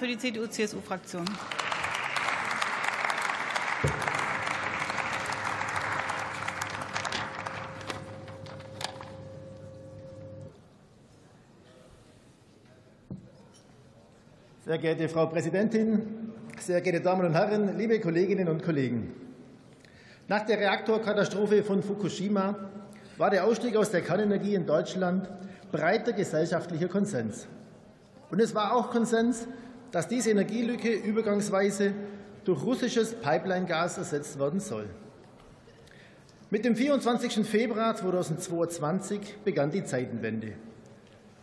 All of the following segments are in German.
für die CDU-CSU-Fraktion. Sehr geehrte Frau Präsidentin, sehr geehrte Damen und Herren, liebe Kolleginnen und Kollegen! Nach der Reaktorkatastrophe von Fukushima war der Ausstieg aus der Kernenergie in Deutschland breiter gesellschaftlicher Konsens. Und es war auch Konsens, dass diese Energielücke übergangsweise durch russisches Pipeline-Gas ersetzt werden soll. Mit dem 24. Februar 2022 begann die Zeitenwende.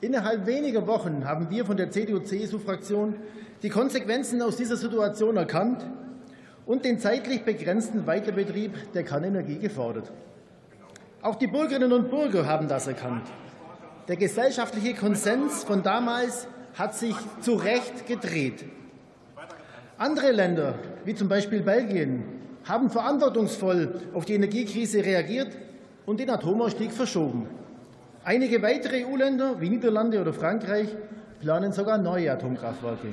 Innerhalb weniger Wochen haben wir von der CDU-CSU-Fraktion die Konsequenzen aus dieser Situation erkannt und den zeitlich begrenzten Weiterbetrieb der Kernenergie gefordert. Auch die Bürgerinnen und Bürger haben das erkannt. Der gesellschaftliche Konsens von damals hat sich zu Recht gedreht. Andere Länder, wie zum Beispiel Belgien, haben verantwortungsvoll auf die Energiekrise reagiert und den Atomausstieg verschoben. Einige weitere EU-Länder wie Niederlande oder Frankreich planen sogar neue Atomkraftwerke.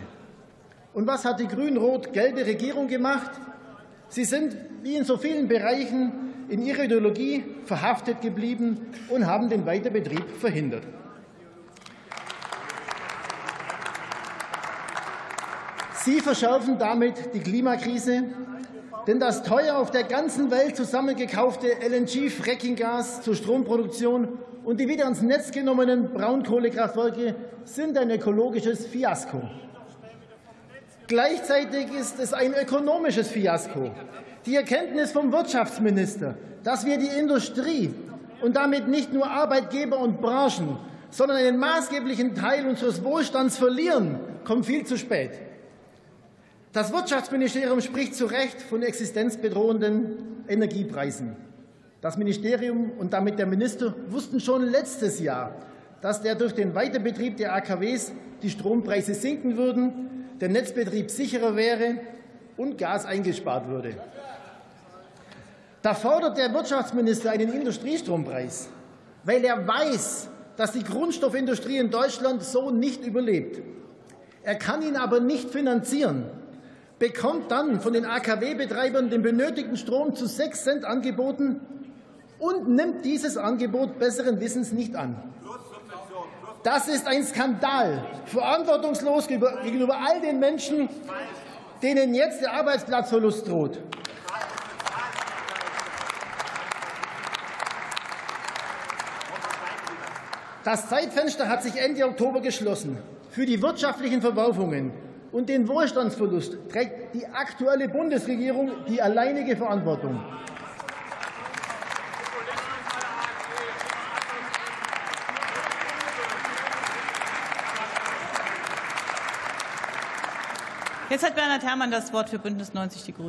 Und was hat die grün-rot-gelbe Regierung gemacht? Sie sind, wie in so vielen Bereichen, in ihrer Ideologie verhaftet geblieben und haben den Weiterbetrieb verhindert. Sie verschärfen damit die Klimakrise, denn das teuer auf der ganzen Welt zusammengekaufte LNG-Frackinggas zur Stromproduktion und die wieder ans Netz genommenen Braunkohlekraftwerke sind ein ökologisches Fiasko. Gleichzeitig ist es ein ökonomisches Fiasko. Die Erkenntnis vom Wirtschaftsminister, dass wir die Industrie und damit nicht nur Arbeitgeber und Branchen, sondern einen maßgeblichen Teil unseres Wohlstands verlieren, kommt viel zu spät. Das Wirtschaftsministerium spricht zu Recht von existenzbedrohenden Energiepreisen. Das Ministerium und damit der Minister wussten schon letztes Jahr, dass der durch den Weiterbetrieb der AKWs die Strompreise sinken würden, der Netzbetrieb sicherer wäre und Gas eingespart würde. Da fordert der Wirtschaftsminister einen Industriestrompreis, weil er weiß, dass die Grundstoffindustrie in Deutschland so nicht überlebt. Er kann ihn aber nicht finanzieren bekommt dann von den AKW-Betreibern den benötigten Strom zu 6 Cent angeboten und nimmt dieses Angebot besseren Wissens nicht an. Das ist ein Skandal, verantwortungslos gegenüber all den Menschen, denen jetzt der Arbeitsplatzverlust droht. Das Zeitfenster hat sich Ende Oktober geschlossen. Für die wirtschaftlichen Verwerfungen und den Wohlstandsverlust trägt die aktuelle Bundesregierung die alleinige Verantwortung. Jetzt hat Bernhard Herrmann das Wort für Bündnis 90 Die Grünen.